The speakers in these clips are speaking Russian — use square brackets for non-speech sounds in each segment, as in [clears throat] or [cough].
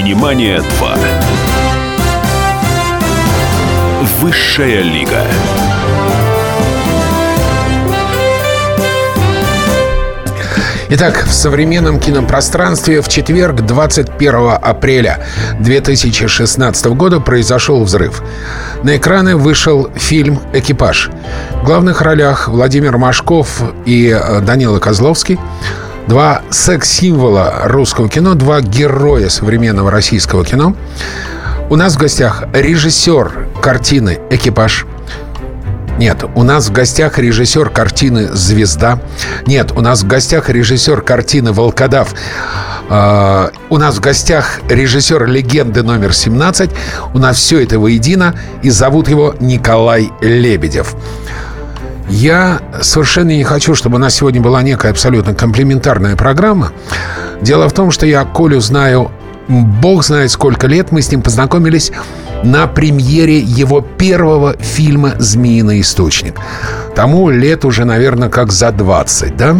«Синемания 2». Высшая лига. Итак, в современном кинопространстве в четверг, 21 апреля 2016 года произошел взрыв. На экраны вышел фильм «Экипаж». В главных ролях Владимир Машков и э, Данила Козловский. Два секс-символа русского кино, два героя современного российского кино. У нас в гостях режиссер картины «Экипаж» Нет, у нас в гостях режиссер картины «Звезда». Нет, у нас в гостях режиссер картины «Волкодав». Uh, у нас в гостях режиссер легенды номер 17. У нас все это воедино. И зовут его Николай Лебедев. Я совершенно не хочу, чтобы у нас сегодня была некая абсолютно комплементарная программа. Дело в том, что я Колю знаю, бог знает сколько лет. Мы с ним познакомились на премьере его первого фильма «Змеиный источник». Тому лет уже, наверное, как за 20, да?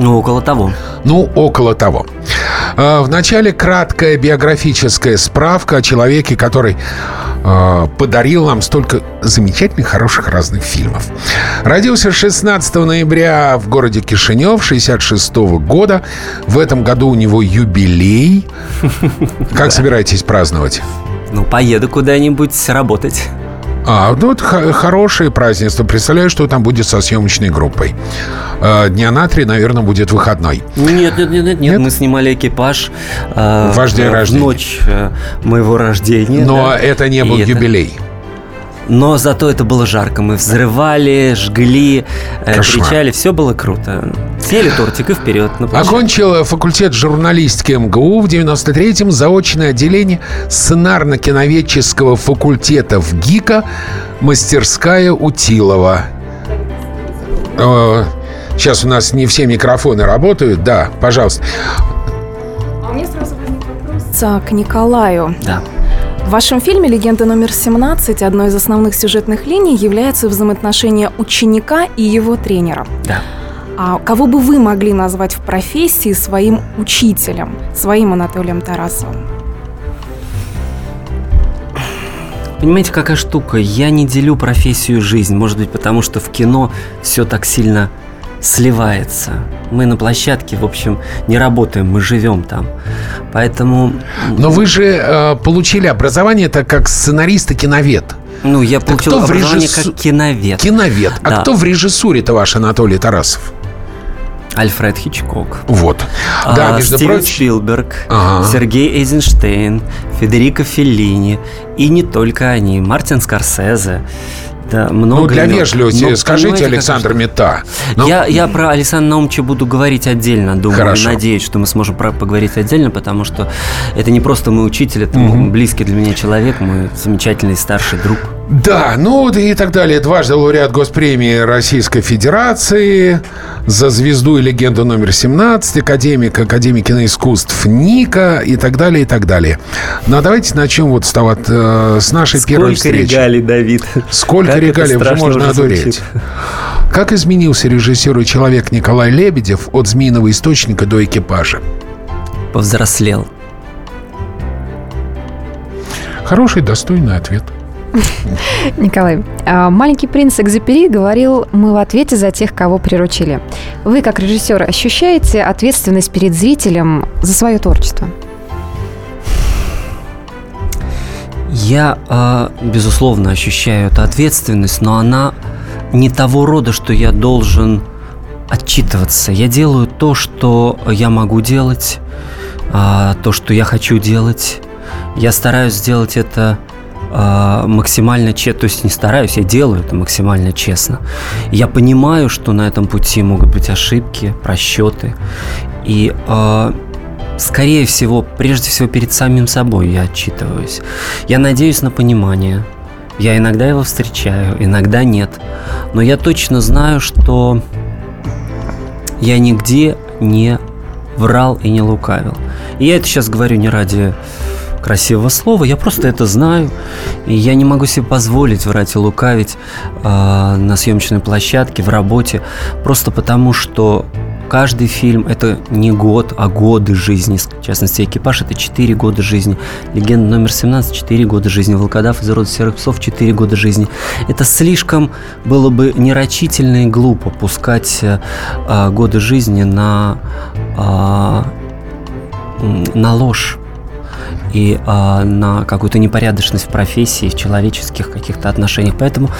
Ну, около того. Ну, около того. А, Вначале краткая биографическая справка о человеке, который э, подарил нам столько замечательных, хороших разных фильмов. Родился 16 ноября в городе Кишинев 66 года. В этом году у него юбилей. Как собираетесь праздновать? Ну, поеду куда-нибудь работать. А, ну, это хорошее празднество. Представляю, что там будет со съемочной группой. А, дня на три, наверное, будет выходной. Нет, нет, нет, нет, нет. Мы снимали экипаж э, Ваш день в рождения. ночь э, моего рождения. Но да. это не был И это- юбилей. Но зато это было жарко. Мы взрывали, жгли, э, Кошмар. кричали. Все было круто. Съели тортик и вперед. на площадку. Окончил факультет журналистики МГУ в 93-м, заочное отделение сценарно-киноведческого факультета в ГИКа, мастерская Утилова. Э, Сейчас у нас не все микрофоны работают. Да, пожалуйста. А у меня сразу возник вопрос к Николаю. Да. В вашем фильме «Легенда номер 17» одной из основных сюжетных линий являются взаимоотношения ученика и его тренера. Да. А кого бы вы могли назвать в профессии своим учителем, своим Анатолием Тарасовым? Понимаете, какая штука? Я не делю профессию и жизнь. Может быть, потому что в кино все так сильно сливается. Мы на площадке, в общем, не работаем, мы живем там. Поэтому... Но вы же э, получили образование так как сценарист и киновед. Ну, я получил в образование режиссу- как киновед. Киновед. А Да. кто в режиссуре-то ваш Анатолий Тарасов? Альфред Хичкок. Вот. Да, А, между Стивен прочим... Спилберг, Ага. Сергей Эйзенштейн, Федерико Феллини. И не только они. Мартин Скорсезе. Да, много Ну, для вежливости Но скажите, понимаете, как Александр? Мета. Ну, Я, я про Александра Наумовича буду говорить отдельно, думаю, Хорошо. надеюсь, что мы сможем про- поговорить отдельно, потому что это не просто мой учитель, это мой близкий для меня человек, мой замечательный старший друг. Да, ну и так далее. Дважды лауреат Госпремии Российской Федерации за звезду и легенду номер 17, академик, академик киноискусств Ника и так далее, и так далее. Ну а давайте начнем вот с, того, э, с нашей первой Сколько встречи. регалий, Давид. Сколько Как регалий, уже можно уже одуреть. звучит. Как изменился режиссер и человек Николай Лебедев от «Змеиного источника» до «Экипажа»? Повзрослел. Хороший, достойный ответ. Николай, а, маленький принц Экзюпери говорил, мы в ответе за тех, кого приручили. Вы, как режиссер, ощущаете ответственность перед зрителем за свое творчество? Я, э, безусловно, ощущаю эту ответственность, но она не того рода, что я должен отчитываться. Я делаю то, что я могу делать, а, то, что я хочу делать. Я стараюсь сделать это а, максимально честно, то есть не стараюсь, я делаю это максимально честно. Я понимаю, что на этом пути могут быть ошибки, просчеты. И а, скорее всего, прежде всего перед самим собой я отчитываюсь. Я надеюсь на понимание. Я иногда его встречаю, иногда нет. Но я точно знаю, что я нигде не врал и не лукавил. И я это сейчас говорю не ради красивого слова, я просто это знаю, и я не могу себе позволить врать и лукавить э, на съемочной площадке, в работе, просто потому что каждый фильм это не год, а годы жизни. В частности, экипаж это 4 года жизни. Легенда номер 17 4 года жизни. Волкодав из рода серых псов 4 года жизни. Это слишком было бы нерочительно и глупо пускать а, годы жизни на, а, на ложь и э, на какую-то непорядочность в профессии, в человеческих каких-то отношениях. Поэтому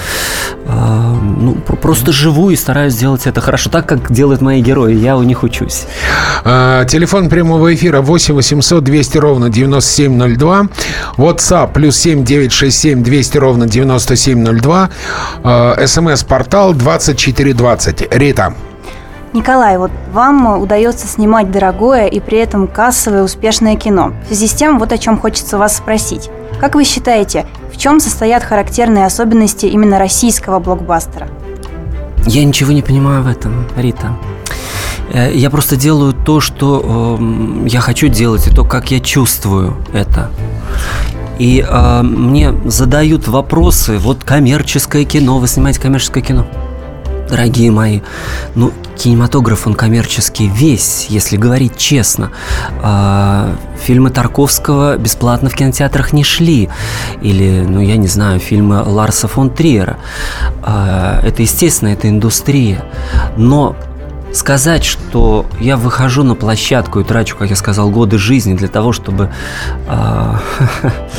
э, ну, просто живу и стараюсь сделать это хорошо, так как делают мои герои. Я у них учусь. А, телефон прямого эфира 8 800 200 ровно 9702. WhatsApp плюс 7 967 200 ровно 9702. А, СМС-портал 2420. Рита. Николай, вот вам удается снимать дорогое и при этом кассовое успешное кино. В связи с тем, вот о чем хочется вас спросить. Как вы считаете, в чем состоят характерные особенности именно российского блокбастера? Я ничего не понимаю в этом, Рита. Э, я просто делаю то, что э, я хочу делать, и то, как я чувствую это. И э, мне задают вопросы, вот коммерческое кино, вы снимаете коммерческое кино? Дорогие мои, ну, кинематограф, он коммерческий весь, если говорить честно. А, фильмы Тарковского бесплатно в кинотеатрах не шли. Или, ну, я не знаю, фильмы Ларса фон Триера. А, это, естественно, это индустрия. Но сказать, что я выхожу на площадку и трачу, как я сказал, годы жизни для того, чтобы... Э,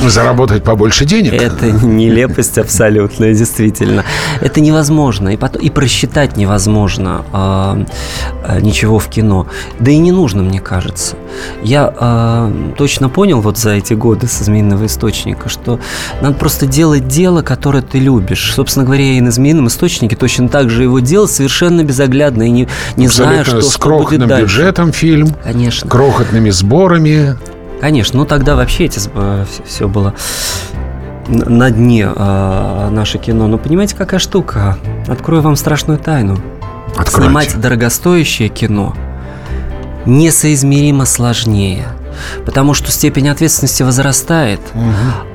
[laughs] Заработать побольше денег? Это нелепость абсолютная, действительно. Это невозможно. И, потом, и просчитать невозможно э, ничего в кино. Да и не нужно, мне кажется. Я э, точно понял вот за эти годы со «Змеиного источника», что надо просто делать дело, которое ты любишь. Собственно говоря, и на «Змеином источнике» точно так же его делал совершенно безоглядно и не, не знаю, что, с крохотным что бюджетом фильм, Конечно. крохотными сборами. Конечно, ну тогда вообще эти, все было на дне э, наше кино. Но понимаете, какая штука? Открою вам страшную тайну. Откройте. Снимать дорогостоящее кино несоизмеримо сложнее – потому что степень ответственности возрастает, угу.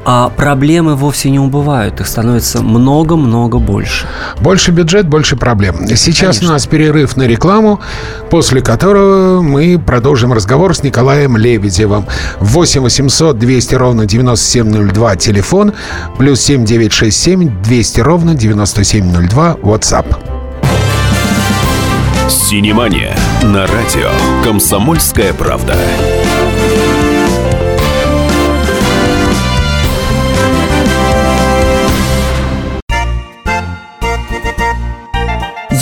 а проблемы вовсе не убывают, их становится много-много больше. Больше бюджет, больше проблем. Сейчас Конечно. у нас перерыв на рекламу, после которого мы продолжим разговор с Николаем Лебедевым. 8 800 200 ровно 9702 телефон, плюс 7 967 200 ровно 9702 WhatsApp. Синемания на радио «Комсомольская правда».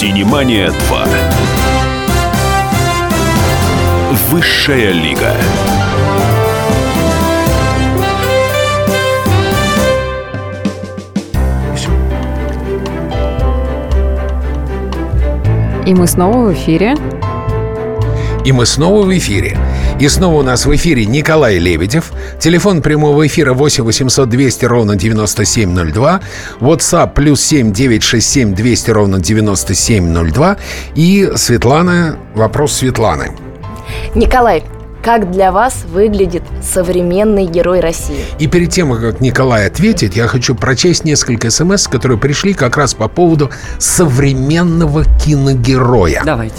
Синемания 2. Высшая лига. И мы снова в эфире. И мы снова в эфире. И снова у нас в эфире Николай Лебедев. Телефон прямого эфира 8 800 200 ровно 9702. WhatsApp плюс 7 967 200 ровно 9702. И Светлана, вопрос Светланы. Николай, как для вас выглядит современный герой России? И перед тем, как Николай ответит, я хочу прочесть несколько смс, которые пришли как раз по поводу современного киногероя. Давайте.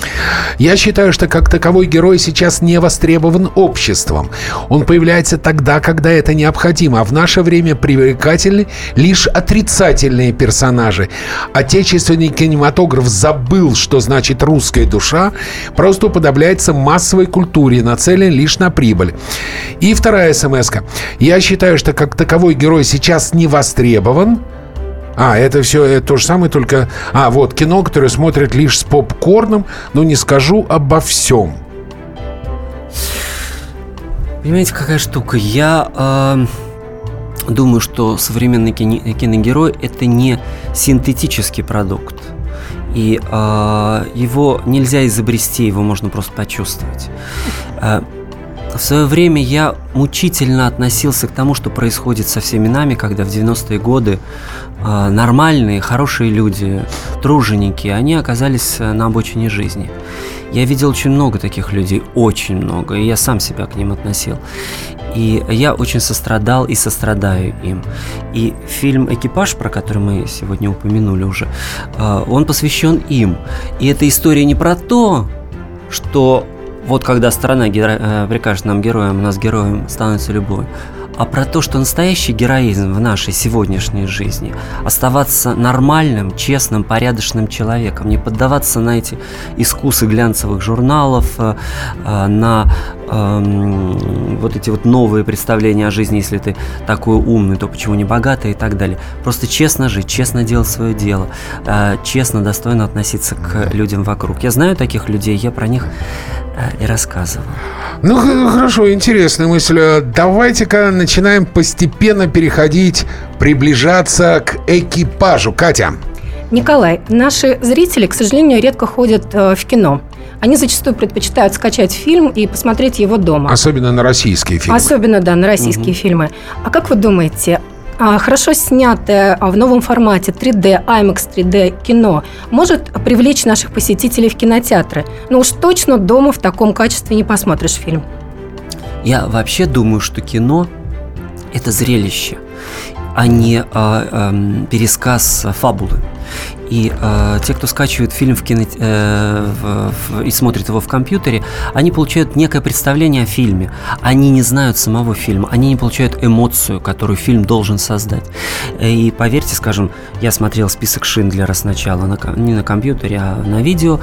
Я считаю, что как таковой герой сейчас не востребован обществом. Он появляется тогда, когда это необходимо, а в наше время привлекательны лишь отрицательные персонажи. Отечественный кинематограф забыл, что значит русская душа, просто уподобляется массовой культуре, нацеленной лишь на прибыль. И вторая смс -ка. Я считаю, что как таковой герой сейчас не востребован. А, это все это то же самое, только... А, вот, кино, которое смотрят лишь с попкорном, но не скажу обо всем. Понимаете, какая штука? Я... Э думаю, что современный кино- киногерой это не синтетический продукт. И э, его нельзя изобрести, его можно просто почувствовать. В свое время я мучительно относился к тому, что происходит со всеми нами, когда в 90-е годы э, нормальные, хорошие люди, труженики, они оказались э, на обочине жизни. Я видел очень много таких людей, очень много, и я сам себя к ним относил. И я очень сострадал и сострадаю им. И фильм «Экипаж», про который мы сегодня упомянули уже, э, он посвящен им. И эта история не про то, что вот когда страна геро... Э, прикажет нам героям, нас героем становится любой, а про то, что настоящий героизм в нашей сегодняшней жизни – оставаться нормальным, честным, порядочным человеком, не поддаваться на эти искусы глянцевых журналов, э, э, на эм, вот эти вот новые представления о жизни, если ты такой умный, то почему не богатый и так далее. Просто честно жить, честно делать свое дело, э, честно, достойно относиться к людям вокруг. Я знаю таких людей, я про них и рассказывал. Ну, хорошо, интересная мысль. Давайте-ка начинаем постепенно переходить, приближаться к экипажу. Катя. Николай, наши зрители, к сожалению, редко ходят в кино. Они зачастую предпочитают скачать фильм и посмотреть его дома. Особенно на российские фильмы. Особенно, да, на российские угу. фильмы. А как вы думаете, а, хорошо снятое а, в новом формате 3D, IMAX 3D кино может привлечь наших посетителей в кинотеатры. Но уж точно дома в таком качестве не посмотришь фильм. Я вообще думаю, что кино – это зрелище, а не э, э, пересказ фабулы. И э, те, кто скачивает фильм в кино, э, в, в, и смотрит его в компьютере, они получают некое представление о фильме. Они не знают самого фильма, они не получают эмоцию, которую фильм должен создать. И поверьте, скажем, я смотрел список Шиндлера сначала на, не на компьютере, а на видео,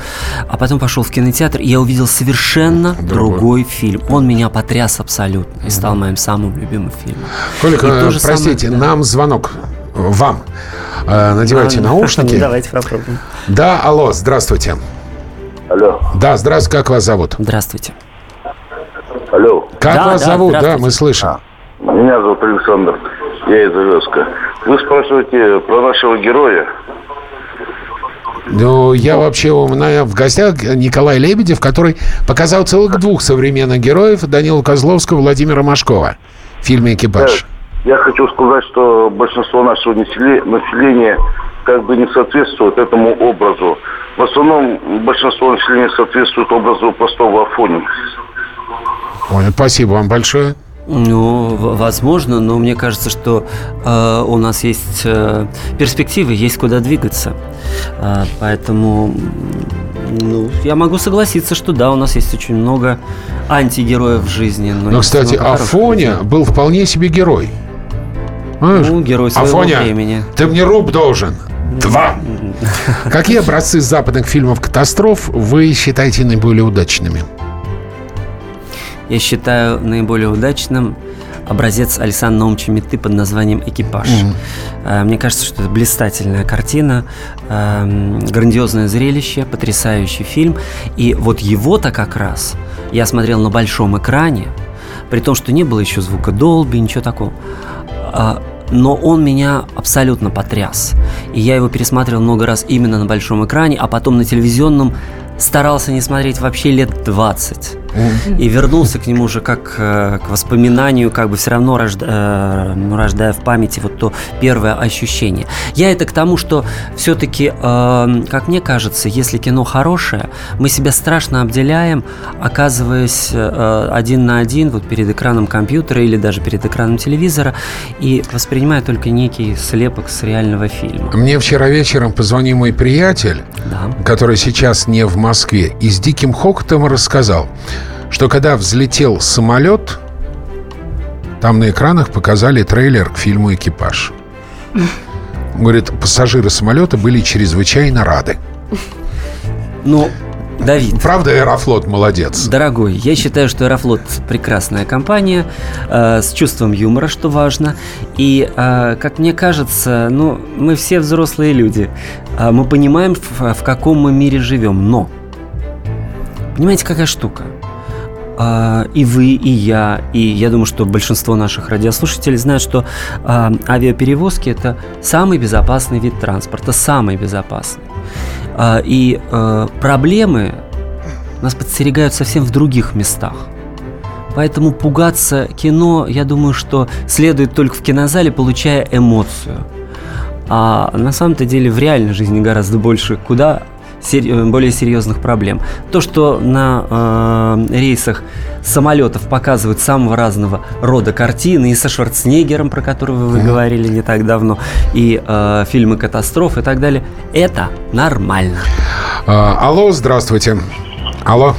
а потом пошел в кинотеатр, и я увидел совершенно другой, другой фильм. Он меня потряс абсолютно и стал моим самым любимым фильмом. Колик, простите, самое, да. нам звонок вам. Э, надевайте а, наушники. [laughs] Давайте попробуем. Да, алло, здравствуйте. Алло. Да, здравствуйте, как вас зовут? Здравствуйте. Алло. Как да, вас да, зовут? Да, мы слышим. А, меня зовут Александр. Я из Овеска. Вы спрашиваете про нашего героя? Ну, я вообще у меня в гостях Николай Лебедев, который показал целых двух современных героев Данила Козловского, Владимира Машкова в фильме «Экипаж». Да. Я хочу сказать, что большинство нашего населения как бы не соответствует этому образу. В основном большинство населения соответствует образу простого Афони. Ой, спасибо вам большое. Ну, возможно, но мне кажется, что э, у нас есть э, перспективы, есть куда двигаться. Э, поэтому ну, я могу согласиться, что да, у нас есть очень много антигероев в жизни. Но, но кстати, Афоня был вполне себе герой. Ну, герой своего Афоня, времени. ты мне руб должен. Два. [laughs] Какие образцы западных фильмов катастроф вы считаете наиболее удачными? Я считаю наиболее удачным образец Александра Наумовича Меты под названием «Экипаж». Mm-hmm. Мне кажется, что это блистательная картина, эм, грандиозное зрелище, потрясающий фильм. И вот его-то как раз я смотрел на большом экране, при том, что не было еще звука Долби, ничего такого. А, но он меня абсолютно потряс. И я его пересматривал много раз именно на большом экране, а потом на телевизионном старался не смотреть вообще лет 20. И вернулся к нему уже как э, к воспоминанию, как бы все равно рожда, э, ну, рождая в памяти вот то первое ощущение. Я это к тому, что все-таки, э, как мне кажется, если кино хорошее, мы себя страшно обделяем, оказываясь один на один вот перед экраном компьютера или даже перед экраном телевизора и воспринимая только некий слепок с реального фильма. Мне вчера вечером позвонил мой приятель, да. который сейчас не в Москве, и с диким хохотом рассказал, что когда взлетел самолет, там на экранах показали трейлер к фильму «Экипаж». Говорит, пассажиры самолета были чрезвычайно рады. Ну, Давид. Правда, Аэрофлот молодец. Дорогой, я считаю, что Аэрофлот прекрасная компания э, с чувством юмора, что важно. И, э, как мне кажется, ну, мы все взрослые люди. Э, мы понимаем, в, в каком мы мире живем. Но, понимаете, какая штука? Э, и вы, и я, и я думаю, что большинство наших радиослушателей знают, что э, авиаперевозки – это самый безопасный вид транспорта, самый безопасный. Э, и э, проблемы нас подстерегают совсем в других местах. Поэтому пугаться кино, я думаю, что следует только в кинозале, получая эмоцию. А на самом-то деле в реальной жизни гораздо больше куда более серьезных проблем. То, что на э, рейсах самолетов показывают самого разного рода картины, и со Шварценеггером, про которого вы mm-hmm. говорили не так давно, и э, фильмы катастроф и так далее, это нормально. А, алло, здравствуйте. Алло.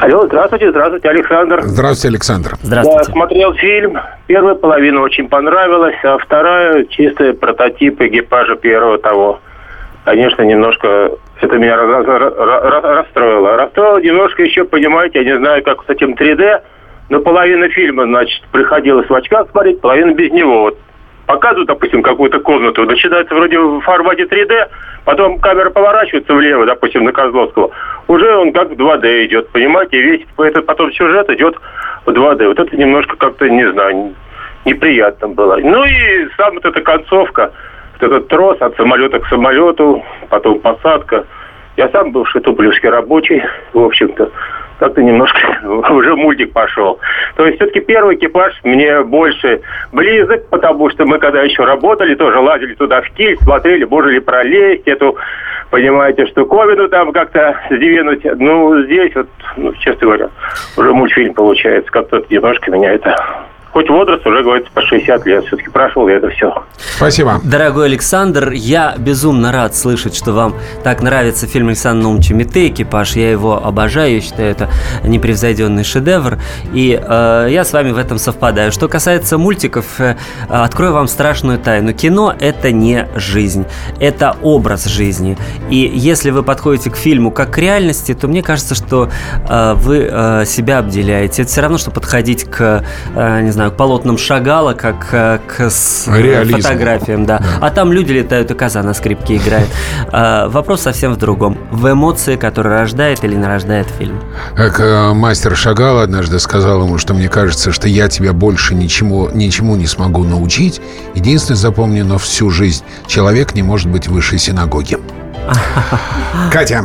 Алло, здравствуйте, здравствуйте, Александр. Здравствуйте, Александр. Здравствуйте. Я смотрел фильм, первая половина очень понравилась, а вторая чистый прототип экипажа первого того. Конечно, немножко это меня расстроило. Расстроило немножко еще, понимаете, я не знаю, как с этим 3D, но половина фильма, значит, приходилось в очках смотреть, половина без него. Вот показывают, допустим, какую-то комнату, начинается вроде в формате 3D, потом камера поворачивается влево, допустим, на Козловского, уже он как в 2D идет, понимаете, весь этот потом сюжет идет в 2D. Вот это немножко как-то, не знаю, неприятно было. Ну и сам вот эта концовка, этот трос от самолета к самолету, потом посадка. Я сам бывший тублевский рабочий, в общем-то как-то немножко [laughs] уже мультик пошел. То есть все-таки первый экипаж мне больше близок, потому что мы когда еще работали, тоже лазили туда в киль, смотрели, боже ли пролезть эту, понимаете, штуковину там как-то сдвинуть. Ну, здесь вот, ну, честно говоря, уже мультфильм получается. Как-то немножко меня это хоть возраст уже, говорится, по 60 лет. Все-таки прошел я это все. Спасибо. Дорогой Александр, я безумно рад слышать, что вам так нравится фильм Александра Наумовича Мете «Экипаж». Я его обожаю, я считаю, это непревзойденный шедевр. И э, я с вами в этом совпадаю. Что касается мультиков, э, открою вам страшную тайну. Кино – это не жизнь, это образ жизни. И если вы подходите к фильму как к реальности, то мне кажется, что э, вы э, себя обделяете. Это все равно, что подходить к, э, не знаю, знаю, к полотнам Шагала, как э, к с, фотографиям, да. да. А там люди летают, и коза на скрипке играет. [laughs] А, вопрос совсем в другом. В эмоции, которые рождает или нарождает фильм. Как э, мастер Шагал однажды сказал ему, что мне кажется, что я тебя больше ничему, ничему не смогу научить. Единственное, запомни, но всю жизнь человек не может быть выше синагоги. [laughs] Катя,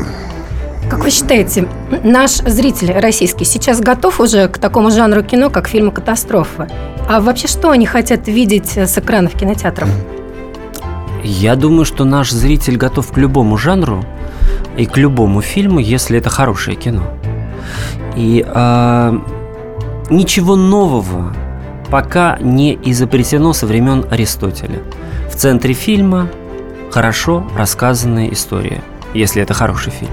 как вы считаете, наш зритель российский сейчас готов уже к такому жанру кино, как фильмы катастрофы? А вообще что они хотят видеть с экранов кинотеатров? Я думаю, что наш зритель готов к любому жанру и к любому фильму, если это хорошее кино. И э, ничего нового пока не изобретено со времен Аристотеля. В центре фильма хорошо рассказанная история – если это хороший фильм.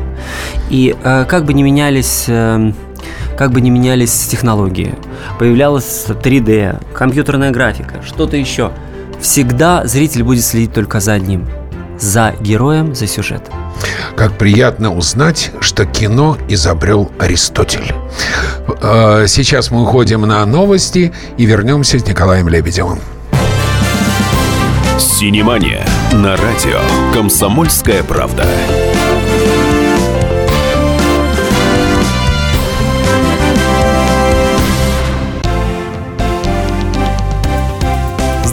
И э, как бы не менялись... Э, как бы не менялись технологии, появлялась 3D, компьютерная графика, что-то еще, всегда зритель будет следить только за одним – за героем, за сюжетом. Как приятно узнать, что кино изобрел Аристотель. Э, сейчас мы уходим на новости и вернемся с Николаем Лебедевым. Синемания на радио «Комсомольская правда».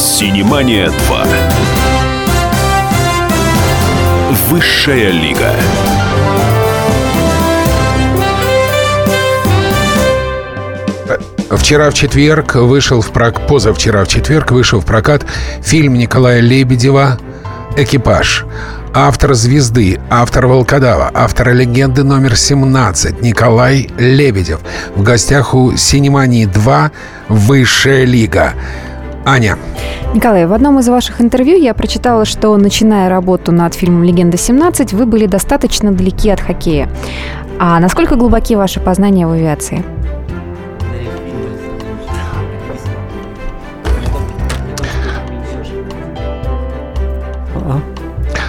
Синемания 2. Высшая лига. Вчера в четверг вышел в прок... позавчера в четверг вышел в прокат фильм Николая Лебедева «Экипаж». Автор «Звезды», автор «Волкодава», автор «Легенды номер 17» Николай Лебедев. В гостях у «Синемании 2» «Высшая лига». Аня. Николай, в одном из ваших интервью я прочитала, что начиная работу над фильмом «Легенда-17», вы были достаточно далеки от хоккея. А насколько глубоки ваши познания в авиации?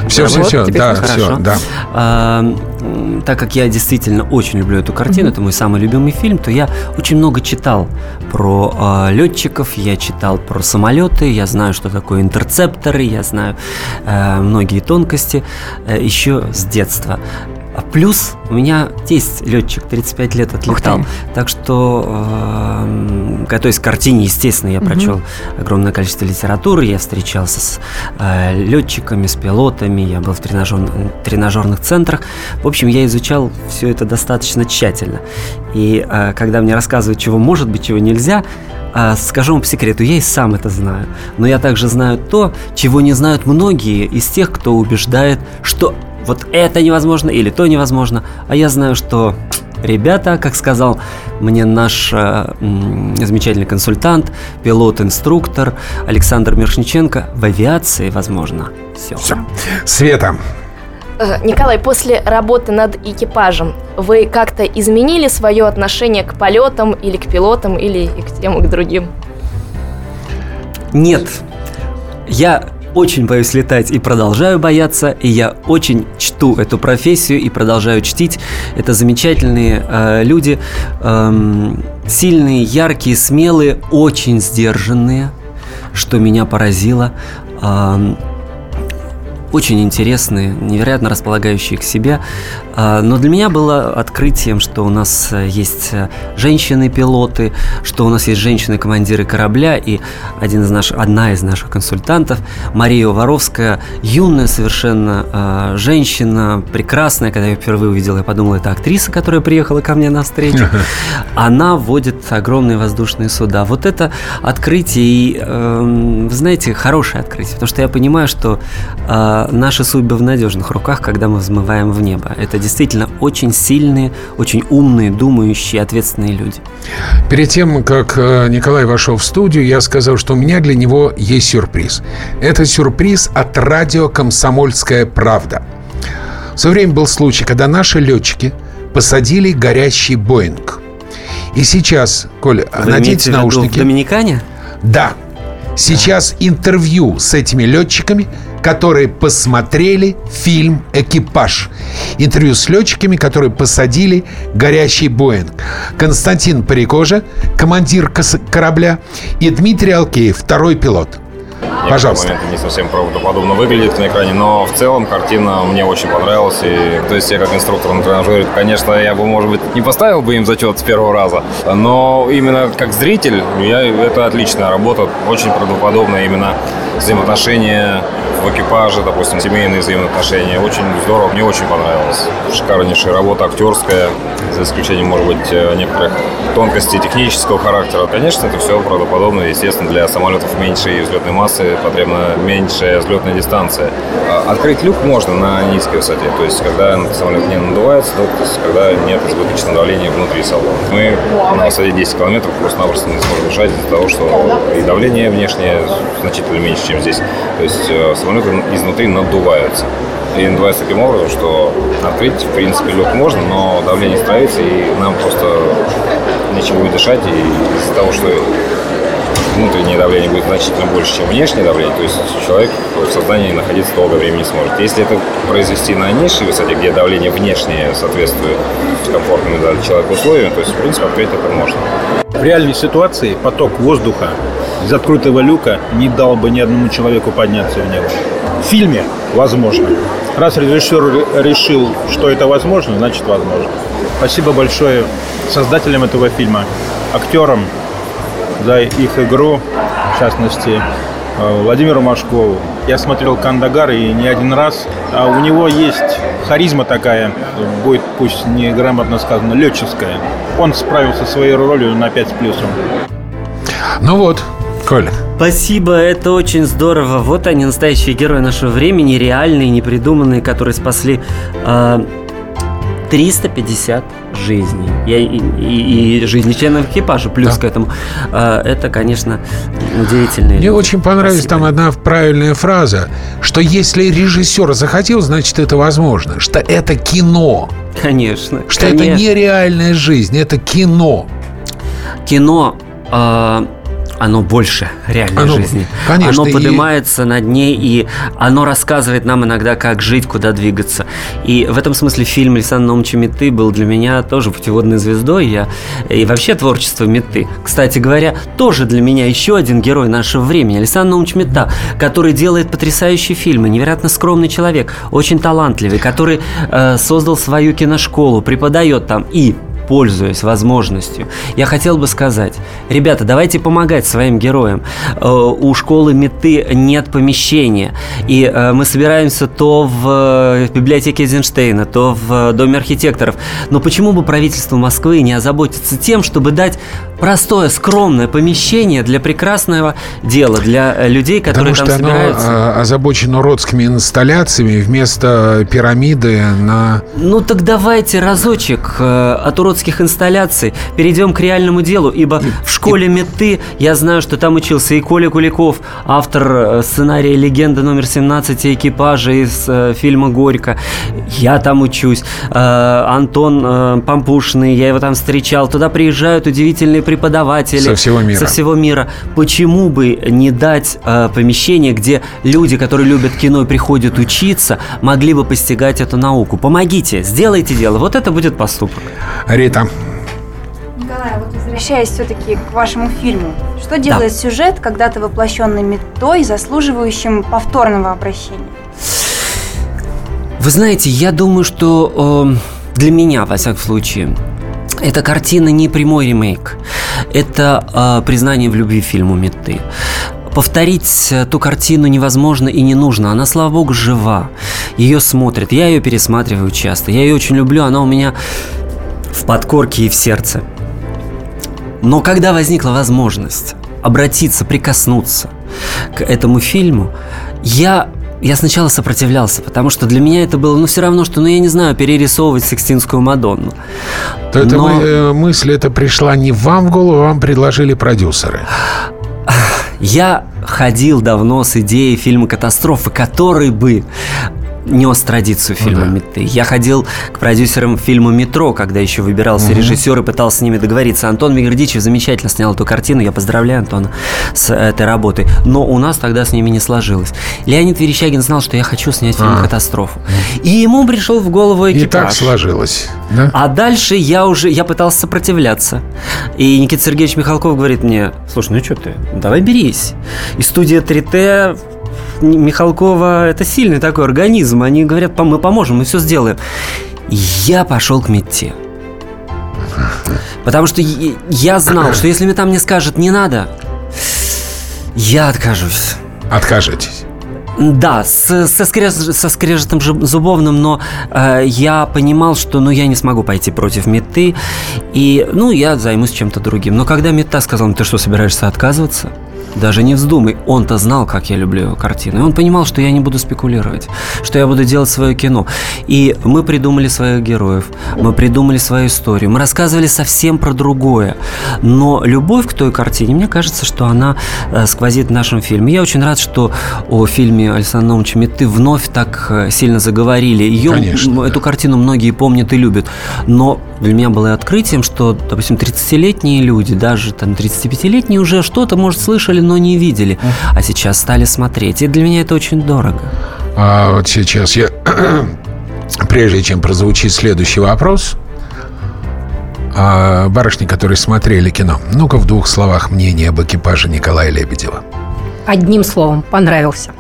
Все, все, все, да, все, да. Так как я действительно очень люблю эту картину, это мой самый любимый фильм, то я очень много читал про а, летчиков, я читал про самолеты, я знаю, что такое интерцепторы, я знаю э, многие тонкости э, еще с детства. А плюс у меня тесть летчик, 35 лет отлетал. Так что, э, то есть к картине, естественно, я Мгм. прочел огромное количество литературы, я встречался с э, летчиками, с пилотами, я был в тренажер- тренажерных центрах. В общем, я изучал все это достаточно тщательно. И э, когда мне рассказывают, чего может быть, чего нельзя, а, скажу вам по секрету, я и сам это знаю. Но я также знаю то, чего не знают многие из тех, кто убеждает, что вот это невозможно или то невозможно. А я знаю, что ребята, как сказал мне наш э, замечательный консультант, пилот-инструктор Александр Мершниченко, в авиации возможно все. Все. Света. Э, Николай, после работы над экипажем вы как-то изменили свое отношение к полетам или к пилотам, или и к тем, и к другим? Нет, я очень боюсь летать и продолжаю бояться, и я очень чту эту профессию и продолжаю чтить. Это замечательные э, люди, эм, сильные, яркие, смелые, очень сдержанные, что меня поразило. Эм, очень интересные, невероятно располагающие к себе. А, Но для меня было открытием, что у нас э, есть э, женщины-пилоты, что у нас есть женщины-командиры корабля, и один из наш, одна из наших консультантов, Мария Воровская, юная совершенно э, женщина, прекрасная. Когда я ее впервые увидел, я подумал, это актриса, которая приехала ко мне на встречу. [laughs] Она водит огромные воздушные суда. Вот это открытие, и, эм, вы знаете, хорошее открытие, потому что я понимаю, что э, наши судьбы в надежных руках, когда мы взмываем в небо. Это действительно очень сильные, очень умные, думающие, ответственные люди. Перед тем, как э, Николай вошел в студию, я сказал, что у меня для него есть сюрприз. Это сюрприз от радио «Комсомольская правда». В свое время был случай, когда наши летчики посадили горящий Боинг. И сейчас, Коля, Вы наденьте наушники. В Доминикане? Да. Сейчас интервью с этими летчиками, которые посмотрели фильм «Экипаж». Интервью с летчиками, которые посадили горящий Боинг. Константин Парикожа, командир корабля, и Дмитрий Алкеев, второй пилот. Пожалуйста. моменты не совсем правдоподобно выглядит на экране, но в целом картина мне очень понравилась. И, то есть я как инструктор на тренажере, конечно, я бы, может быть, не поставил бы им зачет с первого раза, но именно как зритель, я, это отличная работа, очень правдоподобная именно взаимоотношения в экипаже, допустим, семейные взаимоотношения. Очень здорово, мне очень понравилось. Шикарнейшая работа актерская, за исключением, может быть, э, некоторых тонкостей технического характера. Конечно, это все правдоподобно. Естественно, для самолетов меньшей взлетной массы потребна меньшая взлетная дистанция. А Открыть люк можно на низкой высоте, то есть когда самолет не надувается, то есть когда нет избыточного давления внутри салона. Мы на высоте 10 километров просто-напросто не сможем дышать из-за того, что и давление внешнее значительно меньше, чем здесь. То есть э, самолеты изнутри надуваются. И надувается таким образом, что открыть, в принципе, люк можно, но давление становится, и нам просто нечем будет дышать. И из-за того, что внутреннее давление будет значительно больше, чем внешнее давление, то есть человек в сознании находиться долгое время не сможет. Если это произвести на низшей высоте, где давление внешнее соответствует комфортным для человека условиям, то есть, в принципе, открыть это можно. В реальной ситуации поток воздуха из открытого люка не дал бы ни одному человеку подняться в небо. В фильме возможно. Раз режиссер решил, что это возможно, значит возможно. Спасибо большое создателям этого фильма, актерам за их игру, в частности, э, Владимиру Машкову. Я смотрел «Кандагар» и не один раз. А у него есть харизма такая, будет пусть не грамотно сказано, летческая. Он справился со своей ролью на 5 с плюсом. Ну вот, Коля. Спасибо, это очень здорово. Вот они, настоящие герои нашего времени, реальные, непридуманные, которые спасли э, 350 жизней. Я, и, и, и жизни членов экипажа плюс да. к этому. А, это, конечно, удивительно. Мне очень понравилась Спасибо. там одна правильная фраза, что если режиссер захотел, значит, это возможно. Что это кино. Конечно. Что конечно. это нереальная жизнь, это кино. Кино... Э оно больше реальной оно, жизни. Конечно, оно поднимается и... над ней, и оно рассказывает нам иногда, как жить, куда двигаться. И в этом смысле фильм Александра Наумовича Меты был для меня тоже путеводной звездой. Я... И вообще творчество Меты. Кстати говоря, тоже для меня еще один герой нашего времени. Александр Наумович Мета, который делает потрясающие фильмы, невероятно скромный человек, очень талантливый, который э, создал свою киношколу, преподает там и пользуясь возможностью, я хотел бы сказать, ребята, давайте помогать своим героям. Э, у школы Меты нет помещения, и э, мы собираемся то в библиотеке Эйзенштейна, то в Доме архитекторов. Но почему бы правительство Москвы не озаботиться тем, чтобы дать простое, скромное помещение для прекрасного дела, для людей, которые Потому там что собираются? оно озабочено родскими инсталляциями вместо пирамиды на... Ну так давайте разочек э, от творческих инсталляций перейдем к реальному делу, ибо в школе Меты я знаю, что там учился и Коля Куликов, автор э, сценария «Легенда номер 17» экипажа из э, фильма «Горько». Я там учусь. Э, Антон э, Пампушный, я его там встречал. Туда приезжают удивительные преподаватели. Со всего мира. Со всего мира. Почему бы не дать э, помещение, где люди, которые любят кино и приходят учиться, могли бы постигать эту науку? Помогите, сделайте дело. Вот это будет поступок. Рита. Николай, вот возвращаясь все-таки к вашему фильму, что делает да. сюжет, когда-то воплощенный метой, заслуживающим повторного обращения? Вы знаете, я думаю, что э, для меня, во всяком случае, эта картина не прямой ремейк. Это э, признание в любви фильму Метты. Повторить э, ту картину невозможно и не нужно. Она, слава богу, жива. Ее смотрят. Я ее пересматриваю часто. Я ее очень люблю. Она у меня в подкорке и в сердце. Но когда возникла возможность обратиться, прикоснуться к этому фильму, я я сначала сопротивлялся, потому что для меня это было, ну, все равно, что, ну, я не знаю, перерисовывать Сикстинскую Мадонну. То эта Но... Э, мысль это пришла не вам в голову, вам предложили продюсеры. Я ходил давно с идеей фильма «Катастрофы», который бы нес традицию ну фильма ну, да. Я ходил к продюсерам фильма «Метро», когда еще выбирался угу. режиссер и пытался с ними договориться. Антон Мигрдичев замечательно снял эту картину. Я поздравляю Антона с этой работой. Но у нас тогда с ними не сложилось. Леонид Верещагин знал, что я хочу снять фильм а. «Катастрофу». И ему пришел в голову экипаж. И так сложилось. Да? А дальше я уже, я пытался сопротивляться. И Никита Сергеевич Михалков говорит мне, слушай, ну что ты, давай берись. И студия 3T Михалкова это сильный такой организм. Они говорят, мы поможем, мы все сделаем. Я пошел к Метте. Потому что я знал, что если мне там не скажет «не надо», я откажусь. Откажетесь? Да, с, со, скреж, со скрежетом зубовным, но э, я понимал, что ну, я не смогу пойти против меты, и ну, я займусь чем-то другим. Но когда мета сказал, ты что, собираешься отказываться? Даже не вздумай. Он-то знал, как я люблю его картины. И он понимал, что я не буду спекулировать, что я буду делать свое кино. И мы придумали своих героев, мы придумали свою историю, мы рассказывали совсем про другое. Но любовь к той картине, мне кажется, что она э, сквозит в нашем фильме. Я очень рад, что о фильме Александра Наумовича Меты вновь так э, сильно заговорили. Ее, Конечно, эту да. картину многие помнят и любят. Но для меня было открытием, что, допустим, 30-летние люди, даже там 35-летние уже что-то, может, слышали, но не видели, а сейчас стали смотреть. И для меня это очень дорого. А вот сейчас я, [clears throat] прежде чем прозвучит следующий вопрос, а барышни, которые смотрели кино, ну-ка в двух словах мнение об экипаже Николая Лебедева. Одним словом, понравился.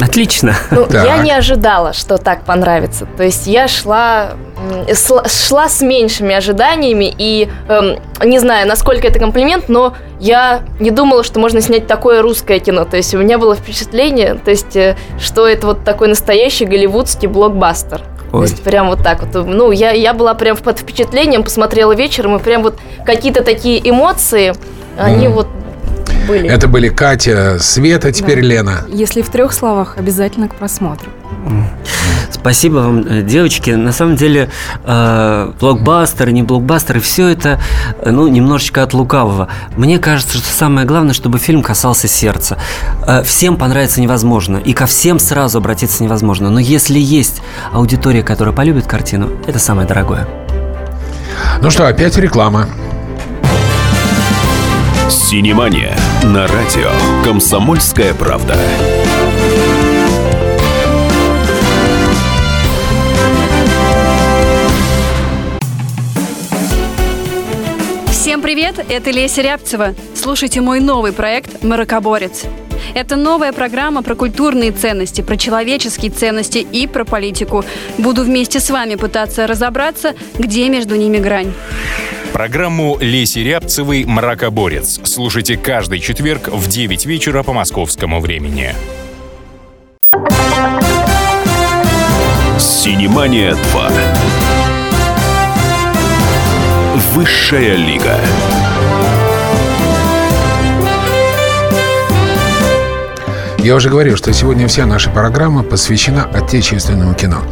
Отлично. Ну, я не ожидала, что так понравится. То есть я шла, шла с меньшими ожиданиями и эм, не знаю, насколько это комплимент, но я не думала, что можно снять такое русское кино. То есть у меня было впечатление, то есть, э, что это вот такой настоящий голливудский блокбастер. Ой. То есть прям вот так вот. Ну, я, я была прям под впечатлением, посмотрела вечером, и прям вот какие-то такие эмоции, они mm. вот были. Это были Катя, Света, теперь да. Лена. Если в трех словах, обязательно к просмотру. Спасибо вам, э, девочки. На самом деле, э, блокбастеры, не блокбастеры, все это, э, ну, немножечко от лукавого. Мне кажется, что самое главное, чтобы фильм касался сердца. Э, всем понравится невозможно, и ко всем сразу обратиться невозможно. Но если есть аудитория, которая полюбит картину, это самое дорогое. Ну что, опять реклама. Синемания на радио «Комсомольская правда». Всем привет, это Леся Рябцева. Слушайте мой новый проект «Маракоборец». Это новая программа про культурные ценности, про человеческие ценности и про политику. Буду вместе с вами пытаться разобраться, где между ними грань. Программу Леси Рябцевой «Мракоборец». Слушайте каждый четверг в 9 вечера по московскому времени. «Синемания 2». Высшая лига. Я уже говорил, что сегодня вся наша программа посвящена отечественному кино.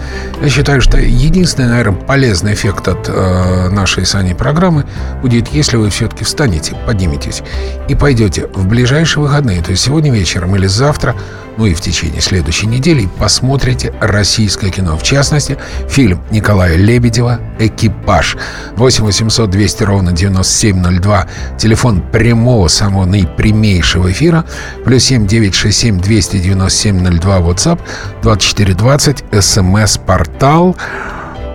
Я считаю, что единственный, наверное, полезный эффект от э, нашей с Аней программы будет, если вы все-таки встанете, подниметесь и пойдете в ближайшие выходные, то есть сегодня вечером или завтра, ну и в течение следующей недели, посмотрите российское кино. В частности, фильм Николая Лебедева «Экипаж». 8 800 200 ровно 9702. Телефон прямого, самого наипрямейшего эфира. Плюс 7 967 297 02. WhatsApp 2420. СМС-портал.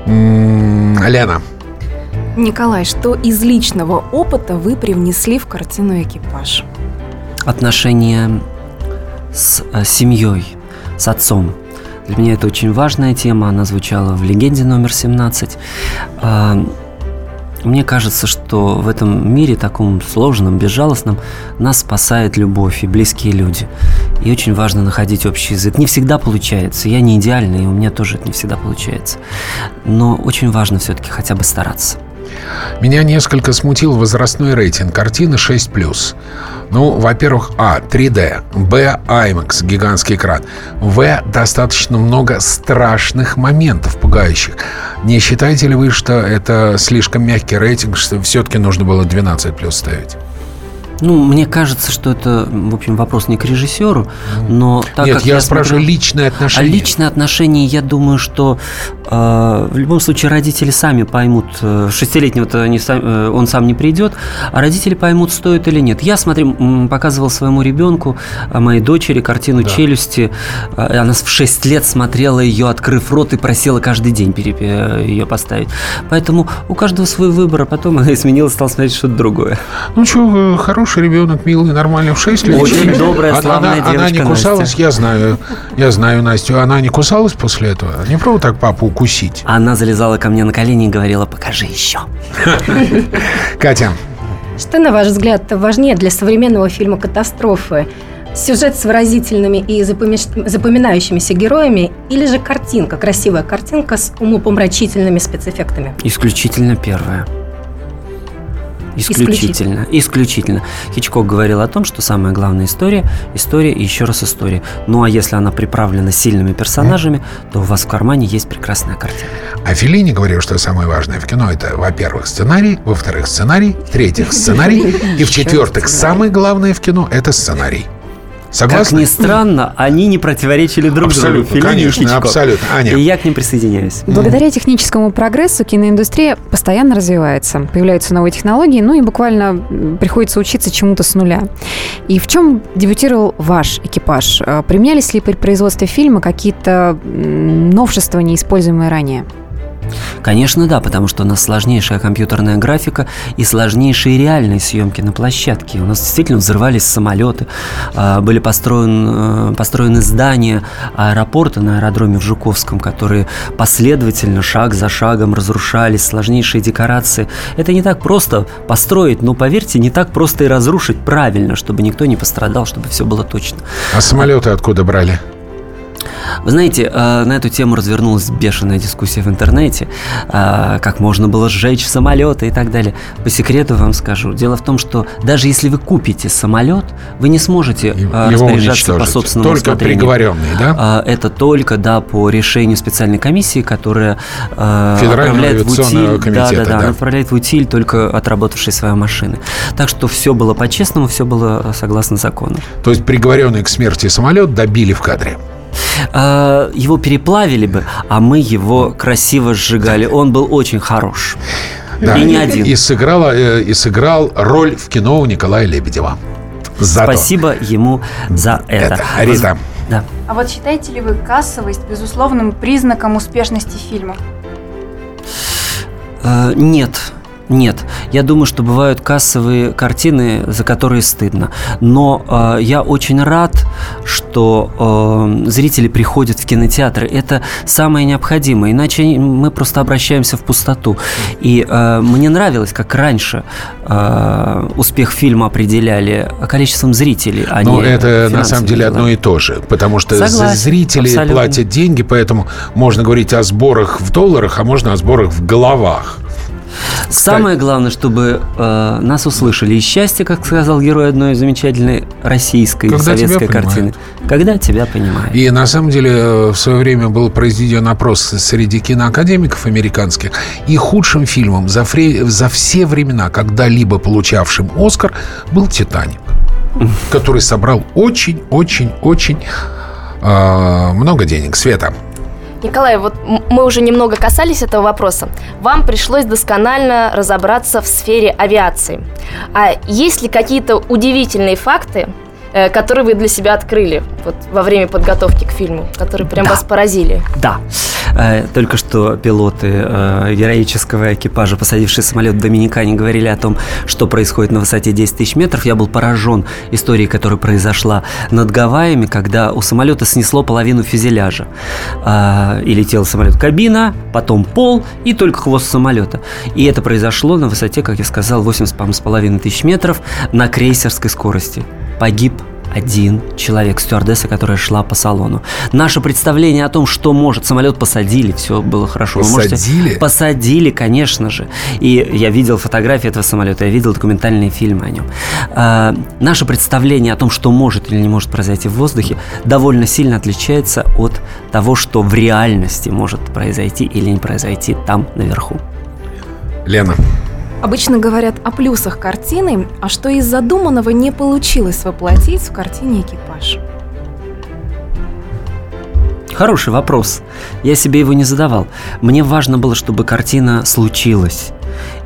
Лена. Николай, что из личного опыта вы привнесли в картину «Экипаж»? Отношения с э, семьей, с отцом. Для меня это очень важная тема, она звучала в «Легенде номер 17». А, мне кажется, что в этом мире, таком сложном, безжалостном, нас спасает любовь и близкие люди. И очень важно находить общий язык. Не всегда получается. Я не идеальный, и у меня тоже это не всегда получается. Но очень важно все-таки хотя бы стараться. Меня несколько смутил возрастной рейтинг картины 6+. Ну, во-первых, А. 3D. Б. IMAX. Гигантский экран. В. Достаточно много страшных моментов, пугающих. Не считаете ли вы, что это слишком мягкий рейтинг, что все-таки нужно было 12 ставить? Ну, мне кажется, что это, в общем, вопрос не к режиссеру, но так Нет, как я, я спрашиваю смотрю... личные отношения. А личные отношения, я думаю, что э, в любом случае родители сами поймут. Э, Шестилетнего-то не сам, э, он сам не придет, а родители поймут, стоит или нет. Я смотрю, показывал своему ребенку, а, моей дочери, картину Да. «Челюсти». Э, Она в 6 лет смотрела ее, открыв рот, и просила каждый день э, ее поставить. Поэтому у каждого свой выбор, а потом она [laughs] изменилась, стала смотреть что-то другое. Ну что, хороший ребенок, милый, нормальный, в 6 лет. Очень добрая, Она- славная она, она не девочка кусалась, Настя. я знаю. Я знаю Настю. Она не кусалась после этого? Не пробовала так папу укусить? Она залезала ко мне на колени и говорила, покажи еще. [laughs] Катя. Что, на ваш взгляд, важнее для современного фильма «Катастрофы»? Сюжет с выразительными и запоминающимися героями или же картинка, красивая картинка с умопомрачительными спецэффектами? Исключительно первое. Исключительно. Исключительно. Хичкок говорил о том, что самая главная история – история и еще раз история. Ну а если она приправлена сильными персонажами, то у вас в кармане есть прекрасная картина. А Феллини говорил, что самое важное в кино – это, во-первых, сценарий, во-вторых, сценарий, в-третьих, сценарий, и в-четвертых, самое главное в кино – это сценарий. Как Согласны? ни странно, они не противоречили друг Абсолютно, другу. Феллини и конечно, Хичкок. абсолютно. Аня. И я к ним присоединяюсь. Благодаря техническому прогрессу киноиндустрия постоянно развивается. Появляются новые технологии, ну и буквально приходится учиться чему-то с нуля. И в чем дебютировал ваш экипаж? Э, Применялись ли при производстве фильма какие-то новшества, неиспользуемые ранее? Конечно, да, потому что у нас сложнейшая компьютерная графика и сложнейшие реальные съемки на площадке. У нас действительно взрывались самолеты, а, были построен, э, построены здания аэропорта на аэродроме в Жуковском, которые последовательно, шаг за шагом разрушались, сложнейшие декорации. Это не так просто построить, но поверьте, не так просто и разрушить правильно, чтобы никто не пострадал, чтобы все было точно. А самолеты откуда брали? Вы знаете, э, на эту тему развернулась бешеная дискуссия в интернете, э, как можно было сжечь самолеты и так далее. По секрету вам скажу. Дело в том, что даже если вы купите самолет, вы не сможете э, Его распоряжаться по собственному Только усмотрению. приговоренный, да? Это только, да, по решению специальной комиссии, которая отправляет в утиль, да, да, да, да. отправляет в утиль только отработавшие свои машины. Так что все было по-честному, все было согласно закону. То есть приговоренный к смерти самолет добили в кадре. А, Его переплавили бы, а мы его красиво сжигали. Он был очень хорош. Да, И не один. И, сыграла, э, и сыграл роль в кино у Николая Лебедева. Зато. Спасибо ему за это. Это. Рита. Да. А вот считаете ли вы кассовость безусловным признаком успешности фильма? Э, Нет. Нет, я думаю, что бывают кассовые картины, за которые стыдно. Но э, я очень рад, что э, зрители приходят в кинотеатры. Это самое необходимое. Иначе мы просто обращаемся в пустоту. И э, мне нравилось, как раньше э, успех фильма определяли количеством зрителей. а Но это на самом деле делами. одно и то же. Потому что Согласен, зрители абсолютно. платят деньги, поэтому можно говорить о сборах в долларах, а можно о сборах в головах. Самое главное, чтобы э, нас услышали. И счастье, как сказал герой одной замечательной российской Когда советской картины. Когда тебя понимают. И на самом деле э, в свое время был произведен опрос среди киноакадемиков американских, и худшим фильмом за, фре- за все времена, когда-либо получавшим Оскар, был «Титаник», который собрал очень-очень-очень э, много денег. Света. Николай, вот мы уже немного касались этого вопроса. Вам пришлось досконально разобраться в сфере авиации. А есть ли какие-то удивительные факты, которые вы для себя открыли вот, во время подготовки к фильму, которые прям Да. вас поразили? Да. Э, Только что пилоты э, героического экипажа, посадившие самолет в Доминикане, говорили о том, что происходит на высоте 10 тысяч метров. Я был поражен историей, которая произошла над Гавайями, когда у самолета снесло половину фюзеляжа. И летел самолет кабина, потом пол и только хвост самолета. И это произошло на высоте, как я сказал, 80,5 тысяч метров на крейсерской скорости. Погиб один человек, стюардесса, которая шла по салону. Наше представление о том, что может самолет посадили, все было хорошо. Вы можете- Посадили? Посадили, конечно же. И я видел фотографии этого самолета, я видел документальные фильмы о нем. А, наше представление о том, что может или не может произойти в воздухе, довольно сильно отличается от того, что в реальности может произойти или не произойти там наверху. Лена. Обычно говорят о плюсах картины, а что из задуманного не получилось воплотить в картине «Экипаж». Хороший вопрос. Я себе его не задавал. Мне важно было, чтобы картина случилась.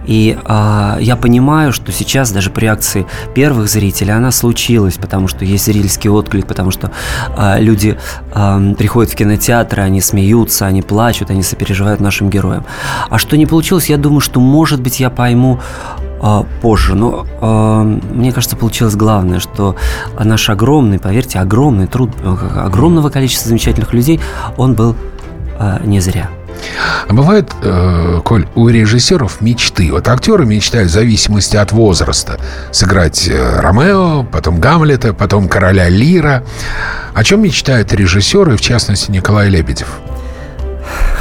И а, я понимаю, что сейчас даже при реакции первых зрителей она случилась, потому что есть зрительский отклик, потому что а, люди а, приходят в кинотеатры, они смеются, они плачут, они сопереживают нашим героям. А что не получилось, я думаю, что, может быть, я пойму а, позже. Но а, мне кажется, получилось главное, что наш огромный, поверьте, огромный труд огромного количества замечательных людей, он был а, не зря. А бывает, э, Коль, у режиссеров мечты. Вот актеры мечтают в зависимости от возраста. Сыграть э, Ромео, потом Гамлета, потом короля Лира. О чем мечтают режиссеры, в частности, Николай Лебедев?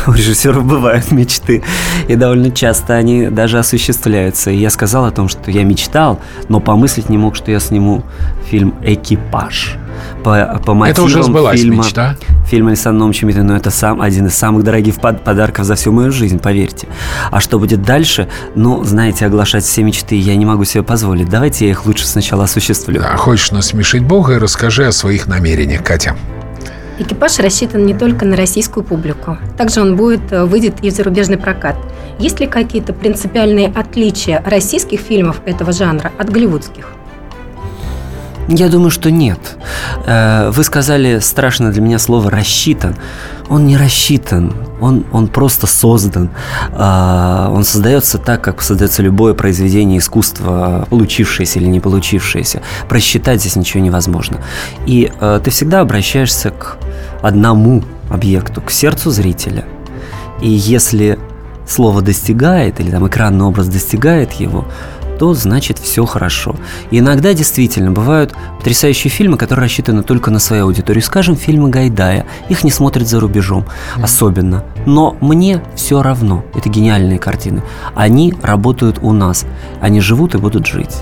[laughs] У режиссеров бывают мечты, и довольно часто они даже осуществляются. И я сказал о том, что я мечтал, но помыслить не мог, что я сниму фильм «Экипаж». По, по мотивам уже сбылась фильма, мечта? Фильм Александра Номовича Митина, это сам, один из самых дорогих под- подарков за всю мою жизнь, поверьте. А что будет дальше? Ну, знаете, оглашать все мечты я не могу себе позволить. Давайте я их лучше сначала осуществлю. А хочешь насмешить Бога, расскажи о своих намерениях, Катя. Экипаж рассчитан не только на российскую публику. Также он будет, э, выйдет и в зарубежный прокат. Есть ли какие-то принципиальные отличия российских фильмов этого жанра от голливудских? Я думаю, что нет. Э, Вы сказали страшное для меня слово «рассчитан». Он не рассчитан, он, он просто создан. А, Он создается так, как создается любое произведение искусства, получившееся или не получившееся. Просчитать здесь ничего невозможно. И э, ты всегда обращаешься к одному объекту, к сердцу зрителя. И если слово достигает, или там экранный образ достигает его, то значит все хорошо. И иногда действительно бывают потрясающие фильмы, которые рассчитаны только на свою аудиторию. Скажем, фильмы Гайдая. Их не смотрят за рубежом особенно. Но мне все равно. Это гениальные картины. Они работают у нас. Они живут и будут жить.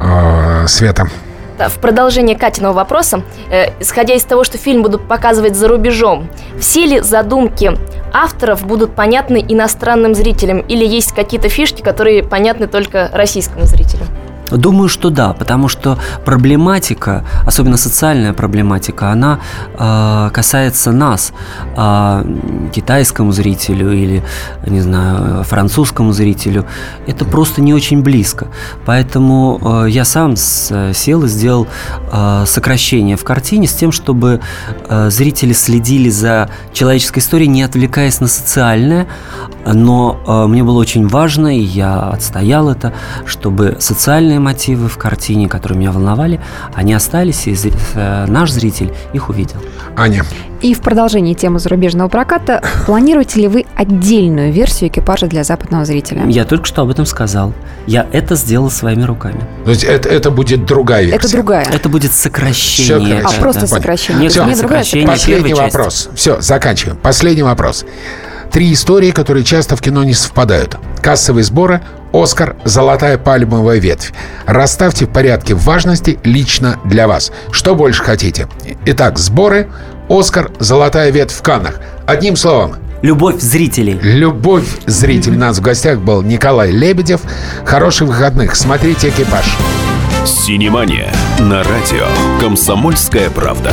А, Света. В продолжение Катиного вопроса, э, исходя из того, что фильм будут показывать за рубежом, все ли задумки авторов будут понятны иностранным зрителям или есть какие-то фишки, которые понятны только российскому зрителю? Думаю, что да, потому что проблематика, особенно социальная проблематика, она э, касается нас, а китайскому зрителю или, не знаю, французскому зрителю. Это просто не очень близко. Поэтому э, я сам сел и сделал э, сокращение в картине с тем, чтобы э, зрители следили за человеческой историей, не отвлекаясь на социальное, но э, мне было очень важно, и я отстоял это, чтобы социальные мотивы в картине, которые меня волновали, они остались, и э, наш зритель их увидел. Аня. И в продолжении темы зарубежного проката, планируете ли вы отдельную версию экипажа для западного зрителя? Я только что об этом сказал. Я это сделал своими руками. То есть это, это будет другая версия. Это другая. Это будет сокращение. Всё, А, просто Да. сокращение. Некоторое Не сокращение Последний первой части. вопрос. Все, заканчиваем. Последний вопрос. Три истории, которые часто в кино не совпадают. Кассовые сборы, Оскар, золотая пальмовая ветвь. Расставьте в порядке важности лично для вас. Что больше хотите? Итак, сборы, Оскар, золотая ветвь в Каннах. Одним словом, Любовь зрителей. Любовь зрителей. У нас в гостях был Николай Лебедев. Хороших выходных. Смотрите «Экипаж». Синемания на радио «Комсомольская правда».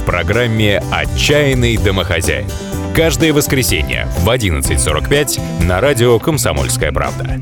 в программе «Отчаянный домохозяин». Каждое воскресенье в 11.45 на радио «Комсомольская правда».